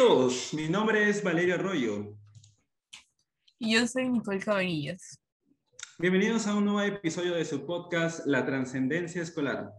todos, mi nombre es Valerio Arroyo. Y yo soy Nicole Cabanillas. Bienvenidos a un nuevo episodio de su podcast La Trascendencia Escolar.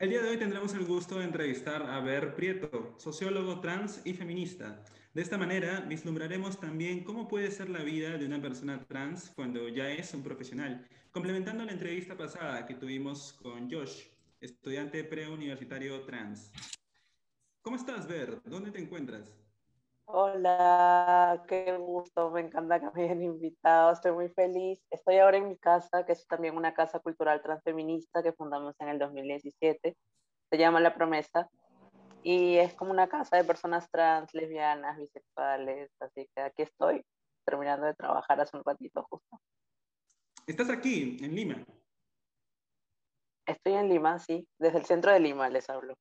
El día de hoy tendremos el gusto de entrevistar a Ver Prieto, sociólogo trans y feminista. De esta manera, vislumbraremos también cómo puede ser la vida de una persona trans cuando ya es un profesional, complementando la entrevista pasada que tuvimos con Josh, estudiante preuniversitario trans. ¿Cómo estás, Ver? ¿Dónde te encuentras? Hola, qué gusto, me encanta que me hayan invitado, estoy muy feliz. Estoy ahora en mi casa, que es también una casa cultural transfeminista que fundamos en el 2017, se llama La Promesa, y es como una casa de personas trans, lesbianas, bisexuales, así que aquí estoy, terminando de trabajar hace un ratito justo. ¿Estás aquí, en Lima? Estoy en Lima, sí, desde el centro de Lima les hablo.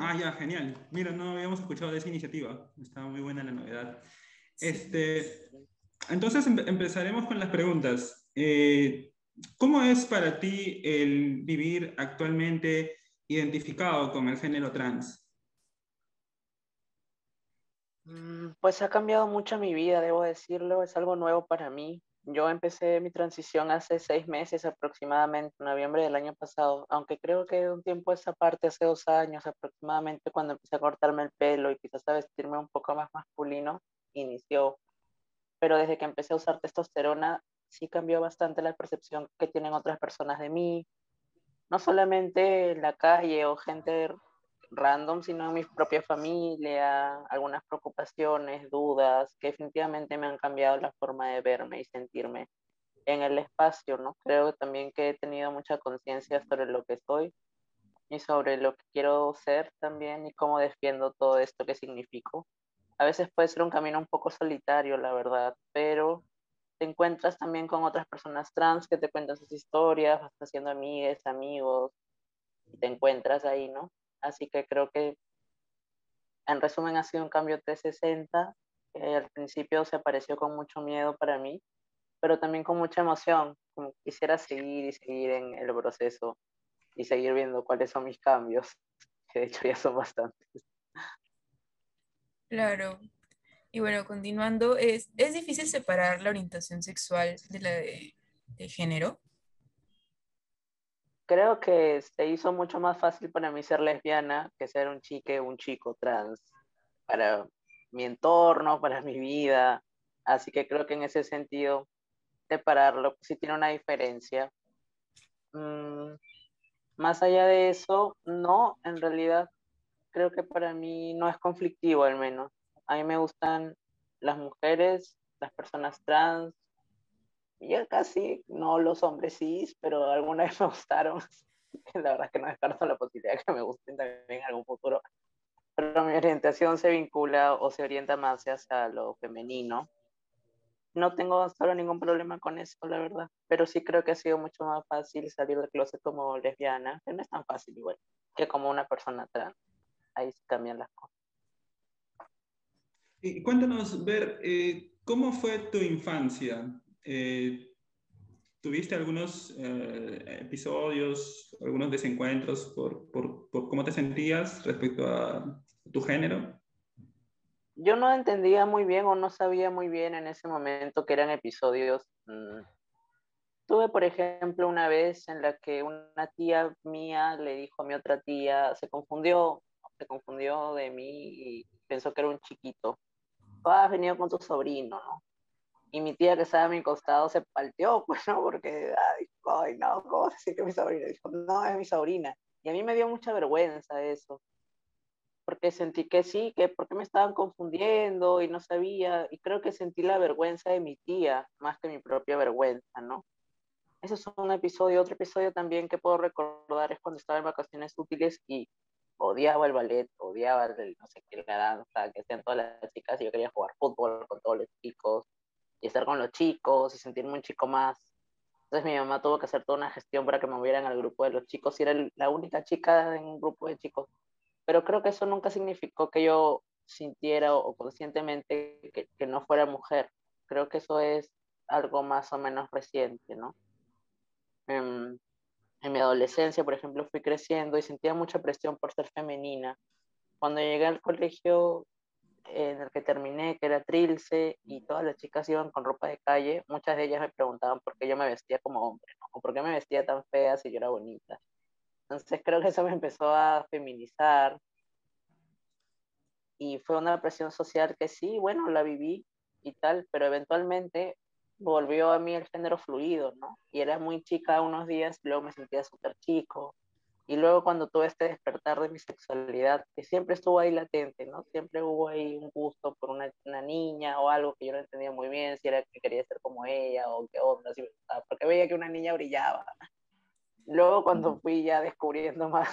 Ah, ya, genial. Mira, no habíamos escuchado de esa iniciativa. Estaba muy buena la novedad. Este, entonces empezaremos con las preguntas. Eh, ¿Cómo es para ti el vivir actualmente identificado con el género trans? Mm, pues ha cambiado mucho mi vida, debo decirlo. Es algo nuevo para mí. Yo empecé mi transición hace seis meses aproximadamente, en noviembre del año pasado, aunque creo que de un tiempo esa parte, hace dos años aproximadamente, cuando empecé a cortarme el pelo y quizás a vestirme un poco más masculino, inició. Pero desde que empecé a usar testosterona, sí cambió bastante la percepción que tienen otras personas de mí, no solamente en la calle o gente random, sino en mi propia familia, algunas preocupaciones, dudas, que definitivamente me han cambiado la forma de verme y sentirme en el espacio, ¿no? Creo también que he tenido mucha conciencia sobre lo que soy y sobre lo que quiero ser también y cómo defiendo todo esto que significo. A veces puede ser un camino un poco solitario, la verdad, pero te encuentras también con otras personas trans que te cuentan sus historias, vas haciendo amigas, amigos, y te encuentras ahí, ¿no? Así que creo que, en resumen, ha sido un cambio 360, que al principio se apareció con mucho miedo para mí, pero también con mucha emoción, quisiera seguir y seguir en el proceso y seguir viendo cuáles son mis cambios, que de hecho ya son bastantes. Claro. Y bueno, continuando, ¿es, ¿es difícil separar la orientación sexual de la de género? Creo que se hizo mucho más fácil para mí ser lesbiana que ser un chique, un chico trans, para mi entorno, para mi vida. Así que creo que en ese sentido, separarlo sí tiene una diferencia. Mm, más allá de eso, no, en realidad creo que para mí no es conflictivo al menos. A mí me gustan las mujeres, las personas trans, ya casi, no los hombres cis, pero alguna vez me gustaron. La verdad es que no descarto la posibilidad que me gusten también en algún futuro. Pero mi orientación se vincula o se orienta más hacia lo femenino. No tengo solo ningún problema con eso, la verdad. Pero sí creo que ha sido mucho más fácil salir del closet como lesbiana, que no es tan fácil igual, que como una persona trans. Ahí cambian las cosas. Y cuéntanos, Ver, eh, ¿cómo fue tu infancia? Eh, ¿Tuviste algunos eh, episodios, algunos desencuentros por, por, por, cómo te sentías respecto a tu género? Yo no entendía muy bien o no sabía muy bien en ese momento que eran episodios. Mm. Tuve, por ejemplo, una vez en la que una tía mía le dijo a mi otra tía, se confundió, se confundió de mí y pensó que era un chiquito. Ah, has venido con tu sobrino, ¿no? Y mi tía que estaba a mi costado se palteó, pues, ¿no? Porque, ay, ay no, ¿cómo que es mi sobrina? Dijo, no, es mi sobrina. Y a mí me dio mucha vergüenza eso, porque sentí que sí, que porque me estaban confundiendo y no sabía, y creo que sentí la vergüenza de mi tía más que mi propia vergüenza, ¿no? Eso es un episodio. Otro episodio también que puedo recordar es cuando estaba en vacaciones útiles y odiaba el ballet, odiaba el, no sé qué, la danza, que sean todas las chicas y yo quería jugar fútbol con todos los chicos y estar con los chicos y sentirme un chico más. Entonces mi mamá tuvo que hacer toda una gestión para que me movieran al grupo de los chicos y era la única chica en un grupo de chicos. Pero creo que eso nunca significó que yo sintiera o, conscientemente que, que, no fuera mujer. Creo que eso es algo más o menos reciente, ¿no? En, en mi adolescencia, por ejemplo, fui creciendo y sentía mucha presión por ser femenina. Cuando llegué al colegio en el que terminé, que era Trilce, y todas las chicas iban con ropa de calle, muchas de ellas me preguntaban por qué yo me vestía como hombre, ¿no? o por qué me vestía tan fea si yo era bonita. Entonces creo que eso me empezó a feminizar, y fue una presión social que sí, bueno, la viví y tal, pero eventualmente volvió a mí el género fluido, ¿no? Y era muy chica unos días, luego me sentía súper chico, y luego cuando tuve este despertar de mi sexualidad, que siempre estuvo ahí latente, ¿no? Siempre hubo ahí un gusto por una, una niña o algo que yo no entendía muy bien, si era que quería ser como ella o qué onda, si, porque veía que una niña brillaba. Luego cuando fui ya descubriendo más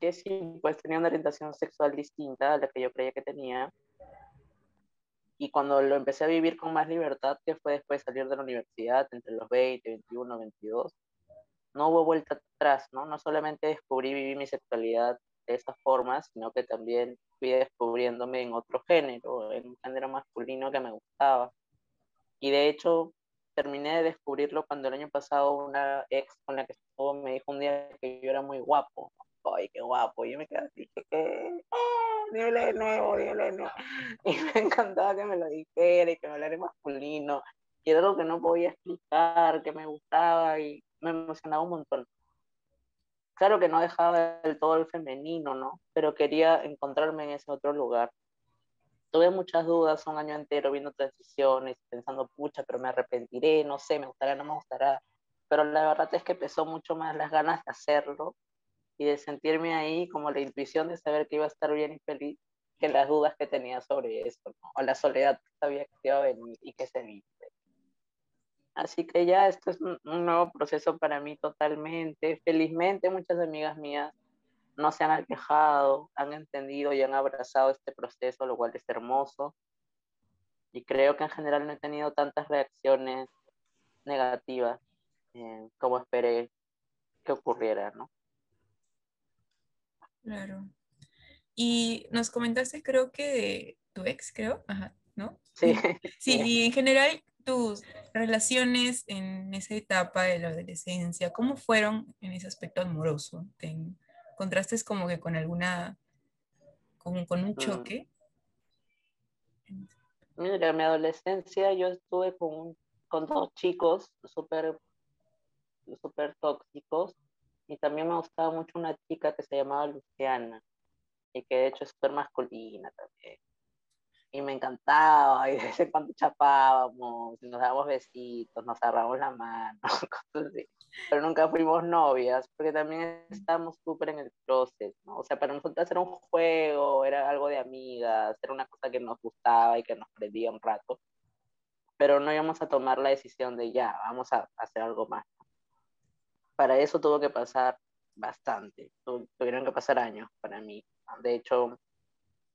que sí, pues tenía una orientación sexual distinta a la que yo creía que tenía, y cuando lo empecé a vivir con más libertad, que fue después de salir de la universidad, entre los 20, 21, 22, no hubo vuelta atrás, ¿no? No solamente descubrí vivir mi sexualidad de esa forma, sino que también fui descubriéndome en otro género, en un género masculino que me gustaba. Y de hecho, terminé de descubrirlo cuando el año pasado una ex con la que estuvo me dijo un día que yo era muy guapo. ¡Ay, qué guapo! Y yo me quedé así, que, ¡Oh, dímelo de nuevo, dímelo de nuevo. Y me encantaba que me lo dijera y que me hablara masculino. Y era algo que no podía explicar, que me gustaba y me emocionaba un montón. Claro que no dejaba del todo el femenino, ¿no? Pero quería encontrarme en ese otro lugar. Tuve muchas dudas un año entero viendo transiciones, pensando, pucha, pero me arrepentiré, no sé, me gustará, no me gustará. Pero la verdad es que pesó mucho más las ganas de hacerlo y de sentirme ahí como la intuición de saber que iba a estar bien y feliz que las dudas que tenía sobre eso, ¿no? o la soledad que sabía que iba a venir y que se vive. Así que ya esto es un, nuevo proceso para mí totalmente. Felizmente muchas amigas mías no se han alejado, han entendido y han abrazado este proceso, lo cual es hermoso. Y creo que en general no he tenido tantas reacciones negativas eh, como esperé que ocurriera, ¿no? Claro. Y nos comentaste, creo que de tu ex, creo, Ajá, ¿no? Sí. Sí, y en general, tus relaciones en esa etapa de la adolescencia, ¿cómo fueron en ese aspecto amoroso? ¿Te encontraste como que con alguna, con, con un mm. choque? Mira, en mi adolescencia yo estuve con, con dos chicos súper super tóxicos y también me gustaba mucho una chica que se llamaba Luciana y que de hecho es súper masculina también y me encantaba, y de vez en cuando chapábamos, nos dábamos besitos, nos agarramos la mano, cosas así. Pero nunca fuimos novias, porque también estábamos súper en el proceso, ¿no? O sea, para nosotros era un juego, era algo de amigas, era una cosa que nos gustaba y que nos prendía un rato, pero no íbamos a tomar la decisión de ya, vamos a hacer algo más. Para eso tuvo que pasar bastante, tuvieron que pasar años para mí. De hecho,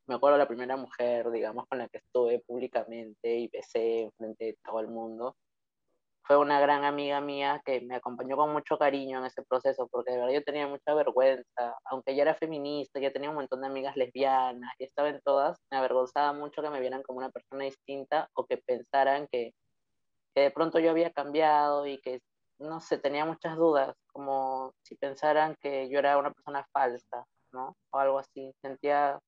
me acuerdo la primera mujer, digamos, con la que estuve públicamente y besé frente de todo el mundo. Fue una gran amiga mía que me acompañó con mucho cariño en ese proceso, porque de verdad yo tenía mucha vergüenza, aunque ya era feminista, ya tenía un montón de amigas lesbianas y estaba en todas, me avergonzaba mucho que me vieran como una persona distinta o que pensaran que, que de pronto yo había cambiado y que, no sé, tenía muchas dudas, como si pensaran que yo era una persona falsa, ¿no? O algo así. Sentía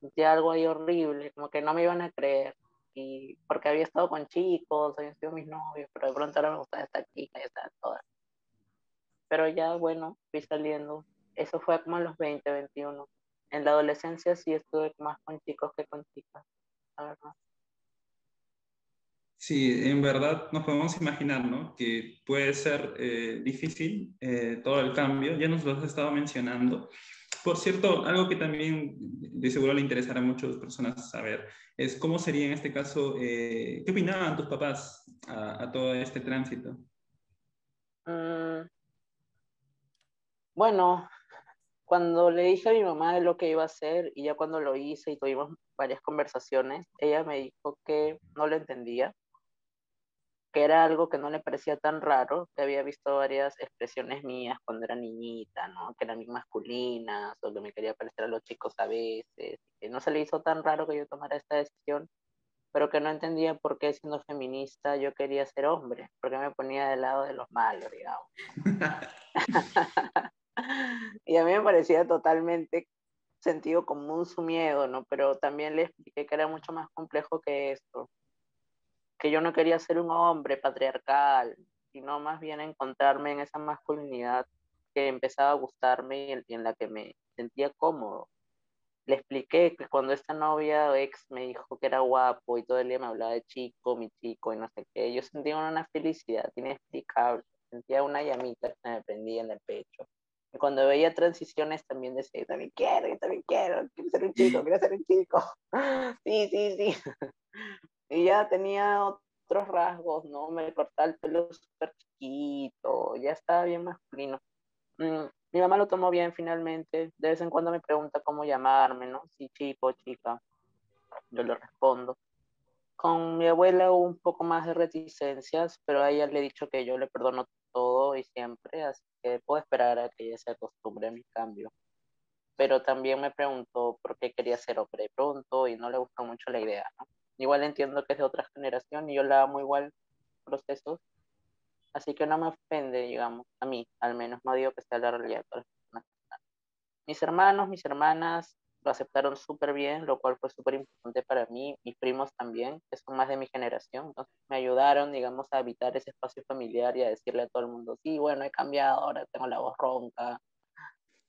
sentía algo ahí horrible, como que no me iban a creer. Y porque había estado con chicos, habían sido mis novios, pero de pronto ahora me gustaba esta chica y esta toda. Pero ya, bueno, fui saliendo. Eso fue como en los 20, 21. En la adolescencia sí estuve más con chicos que con chicas, la verdad. Sí, en verdad nos podemos imaginar, ¿no? Que puede ser eh, difícil eh, todo el cambio. Ya nos lo has estado mencionando. Por cierto, algo que también de seguro le interesará a muchas personas saber es cómo sería en este caso, eh, ¿qué opinaban tus papás a, todo este tránsito? Mm. bueno, cuando le dije a mi mamá de lo que iba a hacer y ya cuando lo hice y tuvimos varias conversaciones, ella me dijo que no lo entendía, que era algo que no le parecía tan raro, que había visto varias expresiones mías cuando era niñita, ¿no? Que eran masculinas, o que me quería parecer a los chicos a veces, que no se le hizo tan raro que yo tomara esta decisión, pero que no entendía por qué siendo feminista yo quería ser hombre, porque me ponía del lado de los malos, digamos. y a mí me parecía totalmente sentido común su miedo, ¿no? Pero también le expliqué que era mucho más complejo que esto, que yo no quería ser un hombre patriarcal, sino más bien encontrarme en esa masculinidad que empezaba a gustarme y en la que me sentía cómodo. Le expliqué que cuando esta novia ex me dijo que era guapo y todo el día me hablaba de chico, mi chico y no sé qué, yo sentía una felicidad inexplicable, sentía una llamita que me prendía en el pecho. Y cuando veía transiciones también decía, también quiero, también quiero, quiero ser un chico, quiero ser un chico. Sí, sí, sí. Ya tenía otros rasgos, ¿no? Me cortaba el pelo súper chiquito, ya estaba bien masculino. Mm, mi mamá lo tomó bien finalmente. De vez en cuando me pregunta cómo llamarme, ¿no? Si chico, chica. Yo le respondo. Con mi abuela hubo un poco más de reticencias, pero a ella le he dicho que yo le perdono todo y siempre, así que puedo esperar a que ella se acostumbre a mi cambio. Pero también me preguntó por qué quería ser hombre pronto y no le gustó mucho la idea, ¿no? Igual entiendo que es de otra generación y yo la amo igual procesos, así que no me ofende, digamos, a mí al menos, no digo que sea la realidad. Mis hermanos, mis hermanas lo aceptaron súper bien, lo cual fue súper importante para mí, mis primos también, que son más de mi generación, entonces me ayudaron, digamos, a evitar ese espacio familiar y a decirle a todo el mundo, sí, bueno, he cambiado, ahora tengo la voz ronca,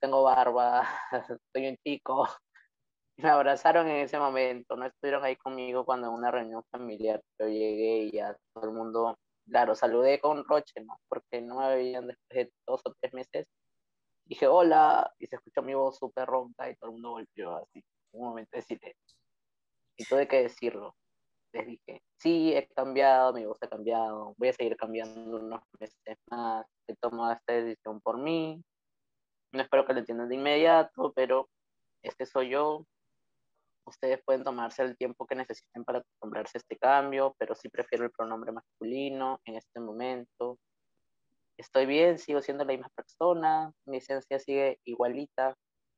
tengo barba, soy un chico, me abrazaron en ese momento, no estuvieron ahí conmigo cuando en una reunión familiar yo llegué y ya todo el mundo, claro, saludé con Roche, ¿no? Porque no me veían después de dos o tres meses. Dije hola y se escuchó mi voz súper ronca y todo el mundo volvió así, un momento de silencio. Y tuve que decirlo. Les dije, sí, he cambiado, mi voz ha cambiado, voy a seguir cambiando unos meses más, he tomado esta decisión por mí. No espero que lo entiendan de inmediato, pero este soy yo, Ustedes pueden tomarse el tiempo que necesiten para acostumbrarse a este cambio, pero sí prefiero el pronombre masculino en este momento. Estoy bien, sigo siendo la misma persona, mi esencia sigue igualita,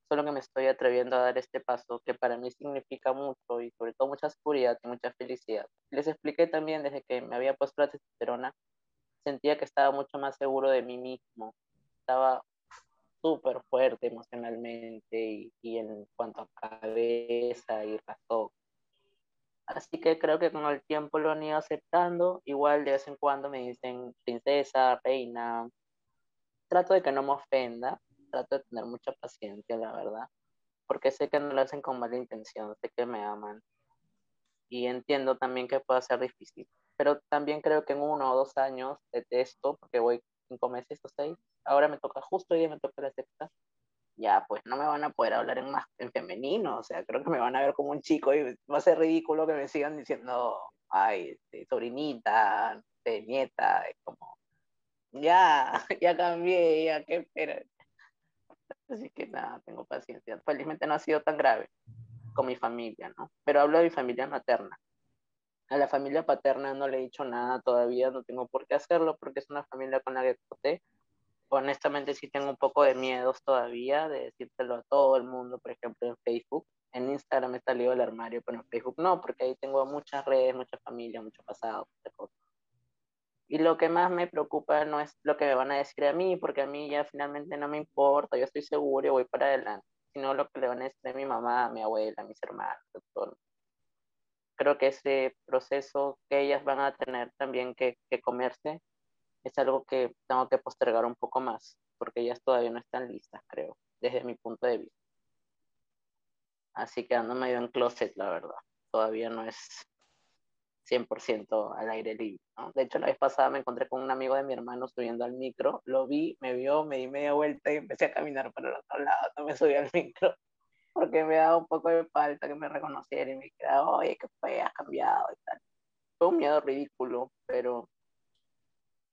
solo que me estoy atreviendo a dar este paso que para mí significa mucho y sobre todo mucha seguridad y mucha felicidad. Les expliqué también desde que me había puesto la testosterona, sentía que estaba mucho más seguro de mí mismo, estaba súper fuerte emocionalmente y, y, en cuanto a cabeza y razón. Así que creo que con el tiempo lo han ido aceptando. Igual de vez en cuando me dicen princesa, reina. Trato de que no me ofenda. Trato de tener mucha paciencia, la verdad. Porque sé que no lo hacen con mala intención. Sé que me aman. Y entiendo también que puede ser difícil. Pero también creo que en uno o dos años detesto, porque voy cinco meses o seis, ahora me toca justo hoy me toca la sexta, ya pues no me van a poder hablar en más en femenino, o sea, creo que me van a ver como un chico y va a ser ridículo que me sigan diciendo, ay, este, sobrinita, de nieta, es como, ya, ya cambié, ya, qué espera. Así que nada, tengo paciencia. Felizmente no ha sido tan grave con mi familia, ¿no? Pero hablo de mi familia materna. A la familia paterna no le he dicho nada todavía, no tengo por qué hacerlo porque es una familia con la que conté honestamente sí tengo un poco de miedos todavía de decírtelo a todo el mundo, por ejemplo en Facebook. En Instagram he salido del armario, pero en Facebook no, porque ahí tengo muchas redes, mucha familia, mucho pasado, muchas cosas. Y lo que más me preocupa no es lo que me van a decir a mí, porque a mí ya finalmente no me importa, yo estoy seguro y voy para adelante, sino lo que le van a decir a mi mamá, a mi abuela, a mis hermanos, todo. Creo que ese proceso que ellas van a tener también que comerse es algo que tengo que postergar un poco más, porque ellas todavía no están listas, creo, desde mi punto de vista. Así que ando medio en closet, la verdad. Todavía no es 100% al aire libre. De hecho, la vez pasada me encontré con un amigo de mi hermano subiendo al micro, lo vi, me vio, me di media vuelta y empecé a caminar para el otro lado, no me subí al micro, porque me daba un poco de falta que me reconociera y me quedaba, oye, qué fue, has cambiado y tal. Fue un miedo ridículo, pero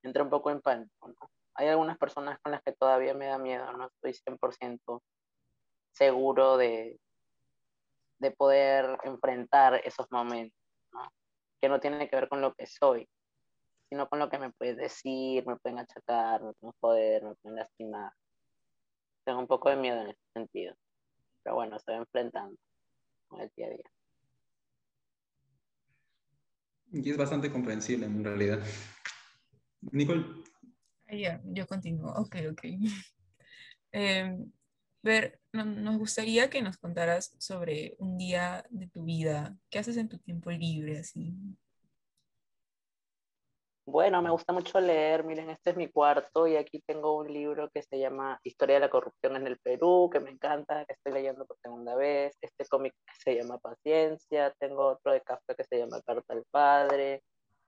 entré un poco en pánico. Hay algunas personas con las que todavía me da miedo, no estoy 100% seguro de, de poder enfrentar esos momentos, ¿no? que no tienen que ver con lo que soy, sino con lo que me puedes decir, me pueden achacar, me pueden joder, me pueden lastimar. Tengo un poco de miedo en ese sentido. Pero bueno, estoy enfrentando con el día a día. Y es bastante comprensible en realidad. Nicole. Ah, ya, yo continúo. Ok, ok. Em, ver, nos gustaría que nos contaras sobre un día de tu vida. ¿Qué haces en tu tiempo libre? Así. Bueno, me gusta mucho leer. Miren, este es mi cuarto y aquí tengo un libro que se llama Historia de la corrupción en el Perú, que me encanta, que estoy leyendo por segunda vez. Este cómic que se llama Paciencia. Tengo otro de Kafka que se llama Carta al Padre.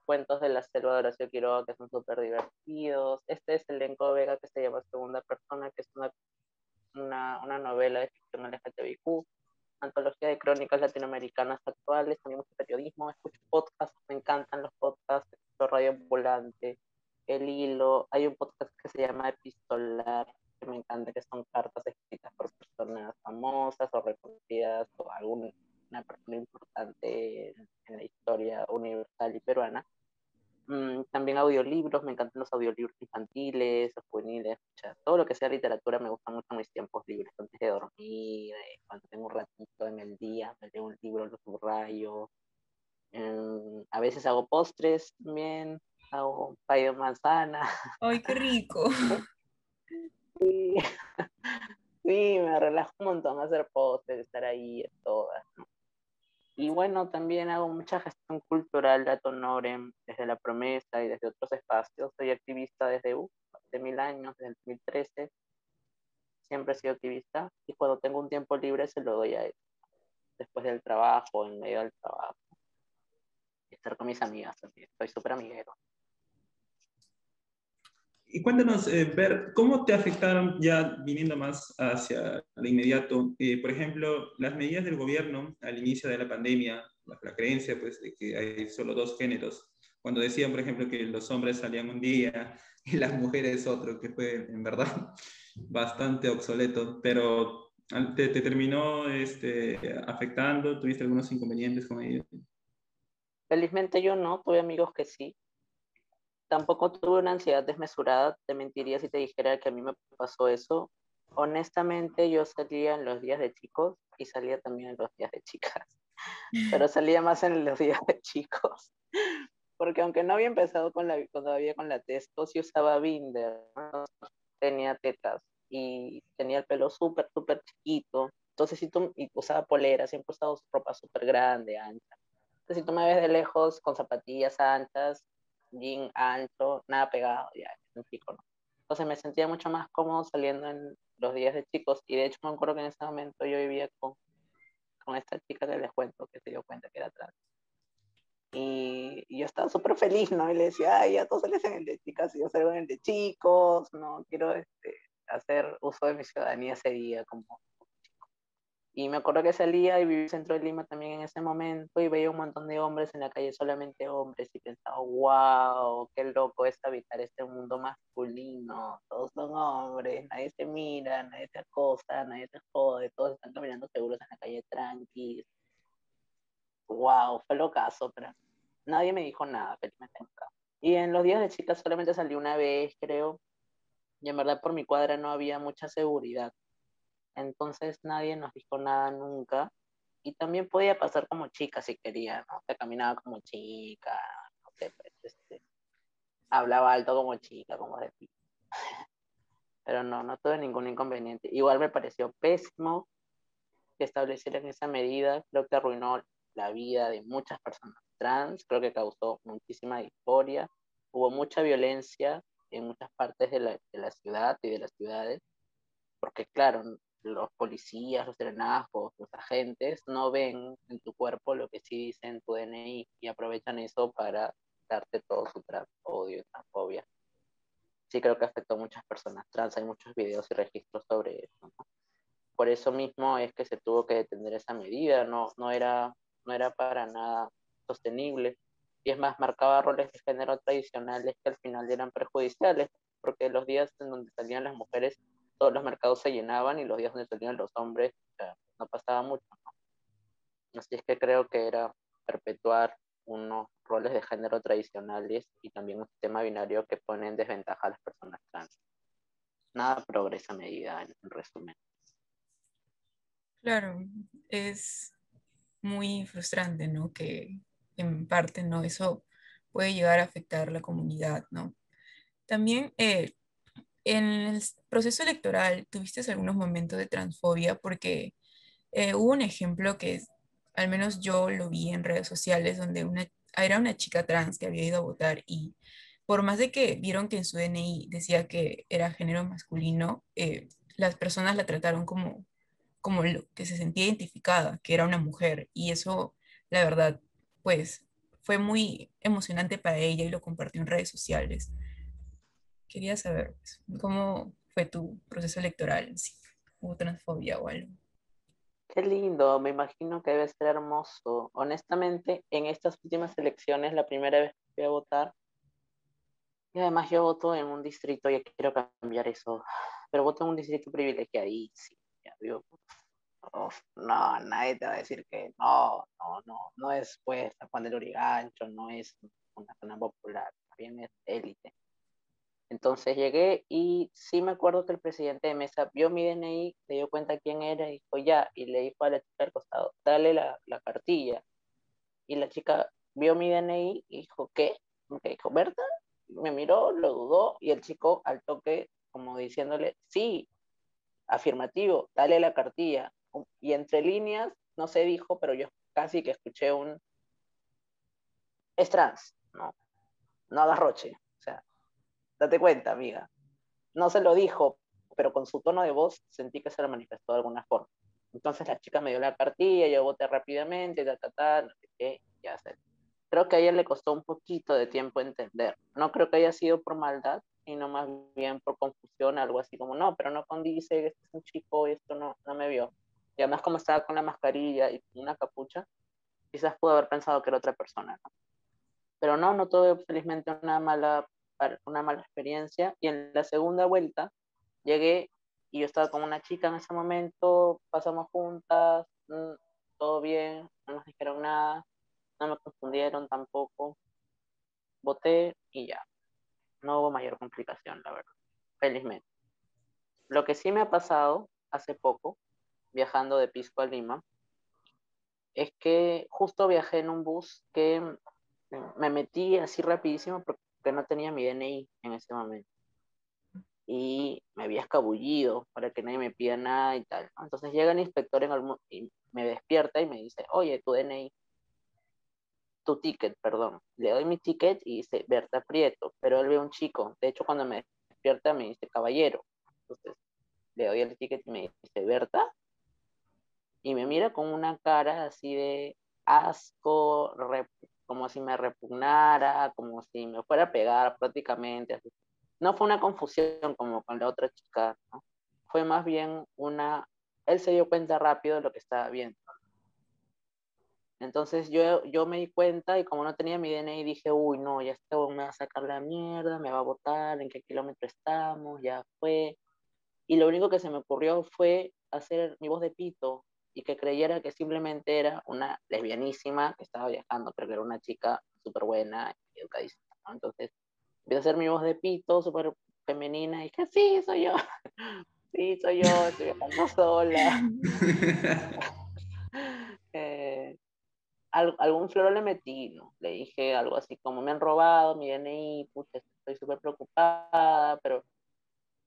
Cuentos de la selva de Horacio Quiroga que son súper divertidos. Este es Elenco Vega que se llama Segunda Persona, que es una, una, una novela de ficción LGTBIQ antología de crónicas latinoamericanas actuales, también mucho periodismo, escucho podcasts, me encantan los podcasts, escucho Radio Volante, El Hilo, hay un podcast que se llama Epistolar, que me encanta, que son cartas escritas por personas famosas o reconocidas o alguna persona importante en la historia universal y peruana. Mm, también audiolibros, me encantan los audiolibros infantiles, los juveniles, todo lo que sea literatura me gusta mucho en mis tiempos libres, antes de dormir, eh, cuando tengo un ratito en el día, me leo un libro, lo subrayo. Em, a veces hago postres también, hago pay de manzana. ¡Ay, qué rico! sí. sí, me relajo un montón hacer postres, estar ahí, todas. ¿no? Y bueno, también hago mucha gestión cultural de Atonorem desde la promesa y desde otros espacios. Soy activista desde uh, hace mil años, desde el 2013. Siempre he sido activista y cuando tengo un tiempo libre se lo doy a él. Después del trabajo, en medio del trabajo. estar con mis amigas también. Soy súper amiguero. Y cuéntanos, eh, Ver, ¿cómo te afectaron ya viniendo más hacia lo inmediato? Eh, por ejemplo, las medidas del gobierno al inicio de la pandemia, la, creencia pues, de que hay solo dos géneros, cuando decían, por ejemplo, que los hombres salían un día y las mujeres otro, que fue en verdad bastante obsoleto, pero ¿te, te terminó este, afectando? ¿Tuviste algunos inconvenientes con ello? Felizmente yo no, tuve amigos que sí, tampoco tuve una ansiedad desmesurada, te mentiría si te dijera que a mí me pasó eso. Honestamente, yo salía en los días de chicos y salía también en los días de chicas, pero salía más en los días de chicos. Porque aunque no había empezado con la, todavía con la testo, sí usaba binder, tenía tetas y tenía el pelo súper, súper chiquito. Entonces, si tú y usaba polera, siempre usaba ropa súper grande, ancha. Entonces, si tú me ves de lejos con zapatillas anchas, jean alto, nada pegado, ya, un chico, ¿no? Entonces me sentía mucho más cómodo saliendo en los días de chicos y de hecho me acuerdo que en ese momento yo vivía con, con esta chica que les cuento que se dio cuenta que era trans. Y, yo estaba súper feliz, ¿no? Y le decía, ay, ya todos sales en el de chicas y yo salgo en el de chicos, ¿no? Quiero este, hacer uso de mi ciudadanía ese día como y me acuerdo que salía y vivía en centro de Lima también en ese momento y veía un montón de hombres en la calle, solamente hombres, y pensaba, wow, qué loco es habitar este mundo masculino. Todos son hombres, nadie se mira, nadie se acosa, nadie se jode, todos están caminando seguros en la calle tranquilos. Wow, fue lo caso, pero nadie me dijo nada, felizmente nunca. Y en los días de chicas solamente salí una vez, creo, y en verdad por mi cuadra no había mucha seguridad entonces nadie nos dijo nada nunca. Y también podía pasar como chica si quería, ¿no? Se caminaba como chica, no sé, pues, este, hablaba alto como chica, como de Pero no, no tuve ningún inconveniente. Igual me pareció pésimo que establecieran esa medida. Creo que arruinó la vida de muchas personas trans. Creo que causó muchísima disforia. Hubo mucha violencia en muchas partes de la, de la ciudad y de las ciudades. Porque claro, los policías, los serenazgos, los agentes no ven en tu cuerpo lo que sí dice en tu DNI y aprovechan eso para darte todo su odio y transfobia. Sí creo que afectó a muchas personas trans, hay muchos videos y registros sobre eso. Por eso mismo es que se tuvo que detener esa medida, no, no, era, no era para nada sostenible. Y es más, marcaba roles de género tradicionales que al final eran perjudiciales, porque los días en donde salían las mujeres todos los mercados se llenaban y los días donde salían los hombres no pasaba mucho. Así es que creo que era perpetuar unos roles de género tradicionales y también un sistema binario que pone en desventaja a las personas trans. Nada progresa a medida, en resumen. Claro, es muy frustrante, ¿no? Que en parte, ¿no? Eso puede llegar a afectar la comunidad, ¿no? También eh, en el proceso electoral tuviste algunos momentos de transfobia porque eh, hubo un ejemplo que al menos yo lo vi en redes sociales donde era una chica trans que había ido a votar y por más de que vieron que en su DNI decía que era género masculino, eh, las personas la trataron como, como lo que se sentía identificada, que era una mujer y eso, la verdad, pues fue muy emocionante para ella y lo compartió en redes sociales. Quería saber pues, cómo fue tu proceso electoral, si hubo transfobia o algo. Qué lindo, me imagino que debe ser hermoso. Honestamente, en estas últimas elecciones, la primera vez que fui a votar, y además yo voto en un distrito, y quiero cambiar eso, pero voto en un distrito privilegiadísimo. Ya, digo, no, nadie te va a decir que no, no, no, no es pues Juan del Urigancho, no es una zona popular, también es élite. Entonces llegué y sí me acuerdo que el presidente de mesa vio mi DNI, se dio cuenta quién era y dijo ya, y le dijo a la chica al costado, dale la, la cartilla. Y la chica vio mi DNI y dijo, ¿qué? Me dijo, ¿verdad? Me miró, lo dudó y el chico al toque, como diciéndole, sí, afirmativo, dale la cartilla y entre líneas, no se dijo, pero yo casi que escuché un, es trans, no, no hagas roche, o sea, date cuenta, amiga. No se lo dijo, pero con su tono de voz sentí que se lo manifestó de alguna forma. Entonces la chica me dio la cartilla, yo voté rápidamente, ta, ta, ta, no sé qué, ya sé. Creo que a ella le costó un poquito de tiempo entender. No creo que haya sido por maldad, sino más bien por confusión, algo así como, no, pero no condice, este es un chico y esto no, no me vio. Y además como estaba con la mascarilla y una capucha, quizás pudo haber pensado que era otra persona. Pero no, no tuve felizmente una mala, una mala experiencia. Y en la segunda vuelta llegué y yo estaba con una chica en ese momento, pasamos juntas, mm, todo bien, no nos dijeron nada, no me confundieron tampoco. Voté y ya. No hubo mayor complicación, la verdad. Felizmente. Lo que sí me ha pasado hace poco viajando de Pisco a Lima, es que justo viajé en un bus que me metí así rapidísimo porque no tenía mi DNI en ese momento. Y me había escabullido para que nadie me pida nada y tal. Entonces llega el inspector en el, y me despierta y me dice, oye, tu DNI, tu ticket, perdón. Le doy mi ticket y dice Berta Prieto, pero él ve un chico. De hecho, cuando me despierta me dice caballero. Entonces le doy el ticket y me dice Berta y me mira con una cara así de asco, como si me repugnara, como si me fuera a pegar prácticamente. No fue una confusión como con la otra chica, fue más bien una, él se dio cuenta rápido de lo que estaba viendo. Entonces yo, yo me di cuenta y como no tenía mi DNI dije, uy, no, ya este me va a sacar la mierda, me va a votar, en qué kilómetro estamos, ya fue. Y lo único que se me ocurrió fue hacer mi voz de pito, y que creyera que simplemente era una lesbianísima que estaba viajando, pero que era una chica súper buena y educadísima. Entonces, empecé a hacer mi voz de pito, súper femenina, y dije, sí, soy yo, sí, soy yo, estoy viajando sola. eh, algún floro le metí, ¿no? Le dije algo así como, me han robado mi DNI, pucha, estoy súper preocupada, pero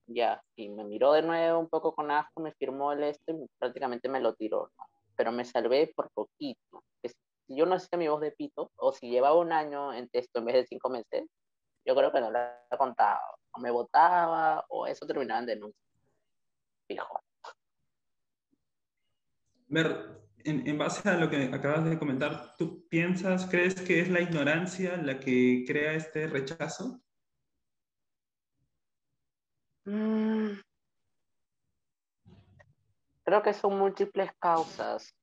ya, y me miró de nuevo un poco con asco, me firmó el este y prácticamente me lo tiró, ¿no? Pero me salvé por poquito. si yo no hacía mi voz de pito, o si llevaba un año en texto en vez de cinco meses, yo creo que no lo he contado. O me votaba, o eso terminaba en denuncia. Fijo. Ver, en, en, base a lo que acabas de comentar, ¿tú piensas, crees que es la ignorancia la que crea este rechazo? Mm. Creo que son múltiples causas.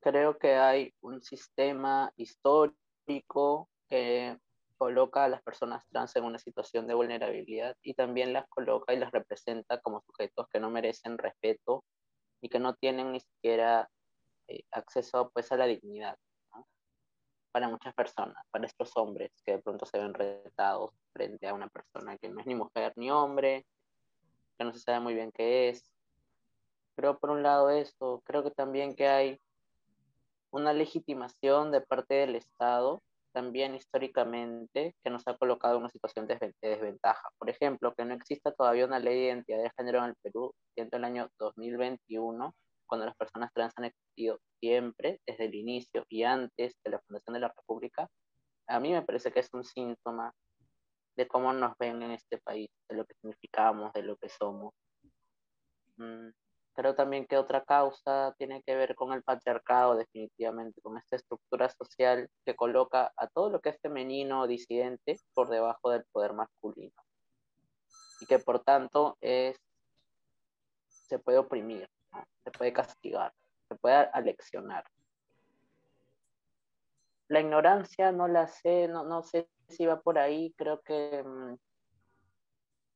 Creo que hay un sistema histórico que coloca a las personas trans en una situación de vulnerabilidad y también las coloca y las representa como sujetos que no merecen respeto y que no tienen ni siquiera eh, acceso pues, a la dignidad. Para muchas personas, para estos hombres que de pronto se ven retados frente a una persona que no es ni mujer ni hombre, que no se sabe muy bien qué es. Creo por un lado esto, creo que también que hay una legitimación de parte del Estado, también históricamente, que nos ha colocado en una situación de desventaja. Por ejemplo, que no exista todavía una ley de identidad de género en el Perú, siendo el año 2021, cuando las personas trans han existido siempre, desde el inicio y antes de la fundación de la República, a mí me parece que es un síntoma de cómo nos ven en este país, de lo que significamos, de lo que somos. Mm, creo también que otra causa tiene que ver con el patriarcado, definitivamente, con esta estructura social que coloca a todo lo que es femenino o disidente por debajo del poder masculino. Y que por tanto es, se puede oprimir se puede castigar, se puede aleccionar. La ignorancia no la sé, no, no sé si va por ahí, creo que mm,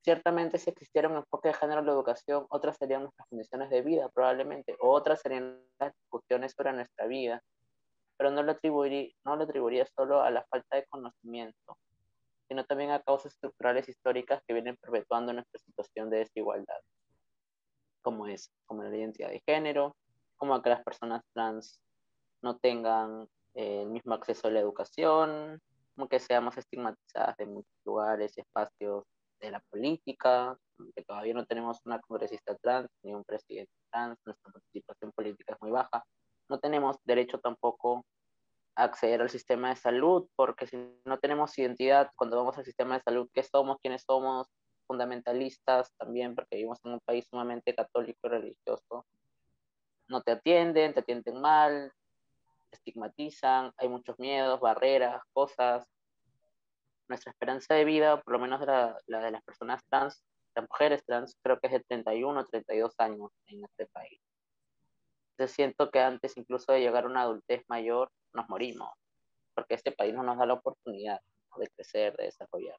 ciertamente si existiera un enfoque de género en la educación, otras serían nuestras condiciones de vida probablemente, o otras serían las discusiones sobre nuestra vida, pero no lo, atribuiría, no lo atribuiría solo a la falta de conocimiento, sino también a causas estructurales históricas que vienen perpetuando nuestra situación de desigualdad como es, como la identidad de género, como que las personas trans no tengan eh, el mismo acceso a la educación, como que seamos estigmatizadas de muchos lugares espacios de la política, que todavía no tenemos una congresista trans ni un presidente trans, nuestra participación política es muy baja. No tenemos derecho tampoco a acceder al sistema de salud, porque si no tenemos identidad cuando vamos al sistema de salud, ¿qué somos? ¿Quiénes somos? Fundamentalistas también, porque vivimos en un país sumamente católico y religioso, no te atienden, te atienden mal, estigmatizan, hay muchos miedos, barreras, cosas. Nuestra esperanza de vida, por lo menos la, de las personas trans, las mujeres trans, creo que es de 31 o 32 años en este país. Yo siento que antes incluso de llegar a una adultez mayor, nos morimos, porque este país no nos da la oportunidad de crecer, de desarrollar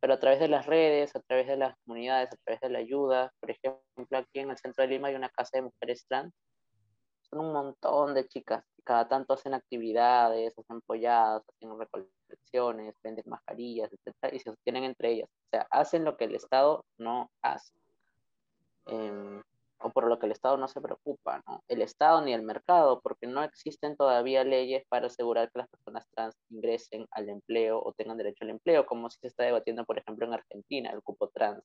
pero a través de las redes, a través de las comunidades, a través de la ayuda. Por ejemplo, aquí en el centro de Lima hay una casa de mujeres trans. Son un montón de chicas. Cada tanto hacen actividades, hacen polladas, hacen recolecciones, venden mascarillas, etc. Y se sostienen entre ellas. O sea, hacen lo que el Estado no hace. Eh, o por lo que el Estado no se preocupa. El Estado ni el mercado, porque no existen todavía leyes para asegurar que las personas trans ingresen al empleo o tengan derecho al empleo, como si se está debatiendo, por ejemplo, en Argentina, el cupo trans.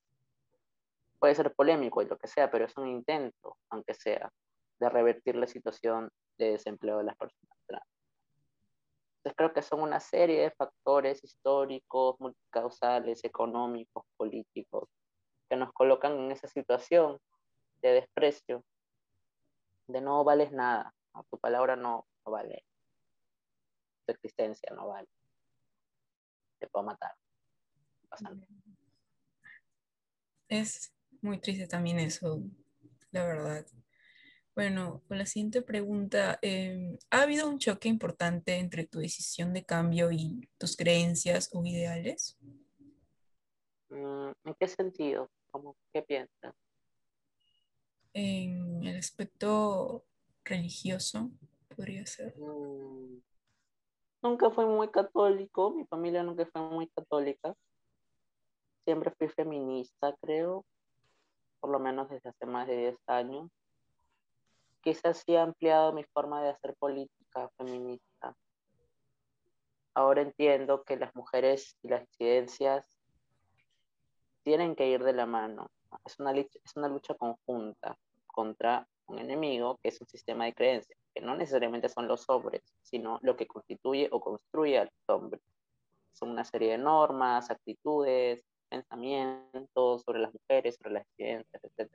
Puede ser polémico y lo que sea, pero es un intento, aunque sea, de revertir la situación de desempleo de las personas trans. Entonces creo que son una serie de factores históricos, multicausales, económicos, políticos, que nos colocan en esa situación de desprecio, de no vales nada, tu palabra no, vale, tu existencia no vale, te puedo matar. Es muy triste también eso, la verdad. Bueno, con la siguiente pregunta, em, ¿ha habido un choque importante entre tu decisión de cambio y tus creencias o ideales? Mm, ¿En qué sentido? ¿Cómo, ¿Qué piensas? En el aspecto religioso, podría ser. Mm, nunca fui muy católico, mi familia nunca fue muy católica. Siempre fui feminista, creo, por lo menos desde hace más de 10 años. Quizás sí ha ampliado mi forma de hacer política feminista. Ahora entiendo que las mujeres y las disidencias tienen que ir de la mano. Es una, es una lucha conjunta contra un enemigo que es un sistema de creencias, que no necesariamente son los hombres, sino lo que constituye o construye a los hombres. Son una serie de normas, actitudes, pensamientos sobre las mujeres, sobre las ciencias, etc.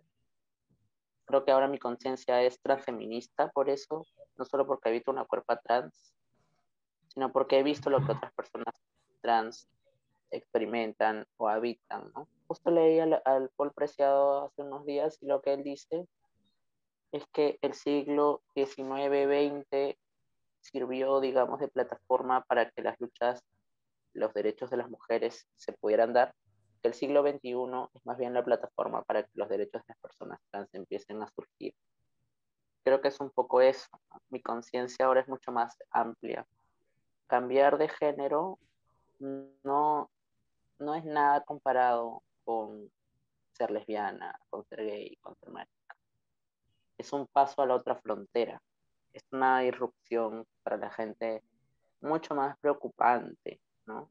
Creo que ahora mi conciencia es transfeminista por eso, no solo porque habito una cuerpa trans, sino porque he visto lo que otras personas trans experimentan o habitan. ¿no? Justo leí al, al Paul Preciado hace unos días y lo que él dice es que el siglo XIX-XX sirvió, digamos, de plataforma para que las luchas, los derechos de las mujeres se pudieran dar. El siglo XXI es más bien la plataforma para que los derechos de las personas trans empiecen a surgir. Creo que es un poco eso. Mi conciencia ahora es mucho más amplia cambiar de género no, no es nada comparado con ser lesbiana, con ser gay, con ser marica. Es un paso a la otra frontera. Es una irrupción para la gente mucho más preocupante, ¿no?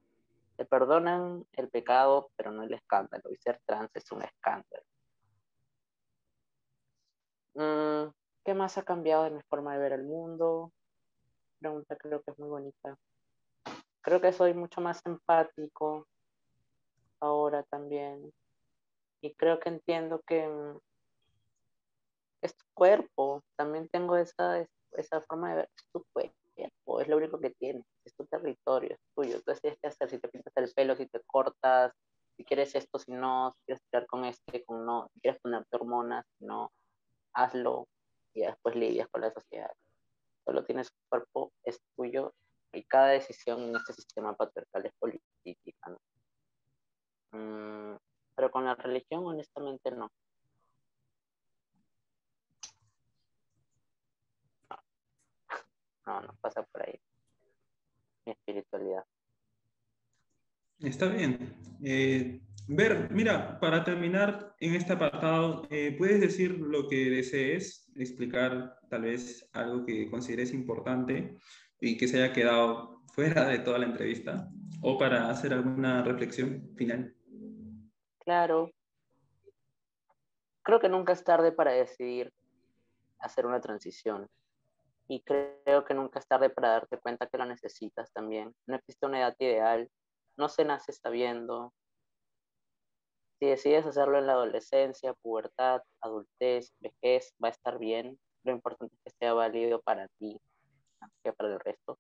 Se perdonan el pecado, pero no el escándalo. Y ser trans es un escándalo. Mm, ¿Qué más ha cambiado de mi forma de ver el mundo? Pregunta creo que es muy bonita. Creo que soy mucho más empático ahora también. Y creo que entiendo que mm, es tu cuerpo. También tengo esa, esa forma de ver. Es tu cuerpo es lo único que tienes, es tu territorio, es tuyo. Entonces tienes que hacer, si te pintas el pelo, si te cortas, si quieres esto, si no, si quieres tirar con este, con no, si quieres ponerte hormonas, si no, hazlo y después lidias con la sociedad. Solo tienes un cuerpo, es tuyo y cada decisión en este sistema patriarcal es política. Mm, pero con la religión, honestamente, no. No, no pasa por ahí. Mi espiritualidad. Está bien. Eh, Ver, mira, para terminar en este apartado, eh, ¿puedes decir lo que desees, explicar tal vez algo que consideres importante y que se haya quedado fuera de toda la entrevista? ¿O para hacer alguna reflexión final? Claro. Creo que nunca es tarde para decidir hacer una transición y creo que nunca es tarde para darte cuenta que lo necesitas también. No existe una edad ideal, no se nace sabiendo. Si decides hacerlo en la adolescencia, pubertad, adultez, vejez, va a estar bien. Lo importante es que sea válido para ti, que para el resto.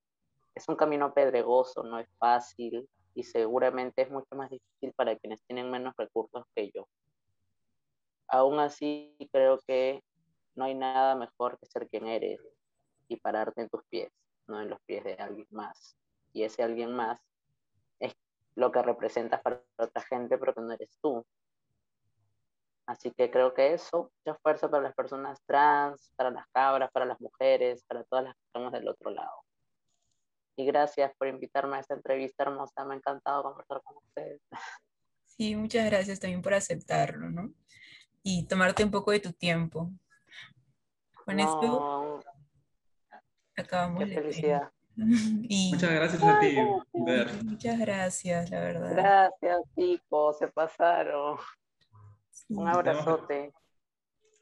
Es un camino pedregoso, no es fácil y seguramente es mucho más difícil para quienes tienen menos recursos que yo. Aún así, creo que no hay nada mejor que ser quien eres, y pararte en tus pies, no en los pies de alguien más. Y ese alguien más es lo que representas para otra gente, pero que no eres tú. Así que creo que eso, mucha fuerza para las personas trans, para las cabras, para las mujeres, para todas las que estamos del otro lado. Y gracias por invitarme a esta entrevista hermosa, me ha encantado conversar con ustedes. Sí, muchas gracias también por aceptarlo, ¿no? Y tomarte un poco de tu tiempo. Con esto acabamos Qué felicidad. Muchas gracias a ti, Muchas gracias, la verdad. Gracias, chicos, se pasaron. Un abrazote.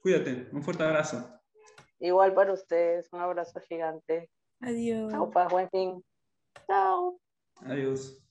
Cuídate, un fuerte abrazo. Igual para ustedes, un abrazo gigante. Adiós. Chao, buen fin. Chao. Adiós.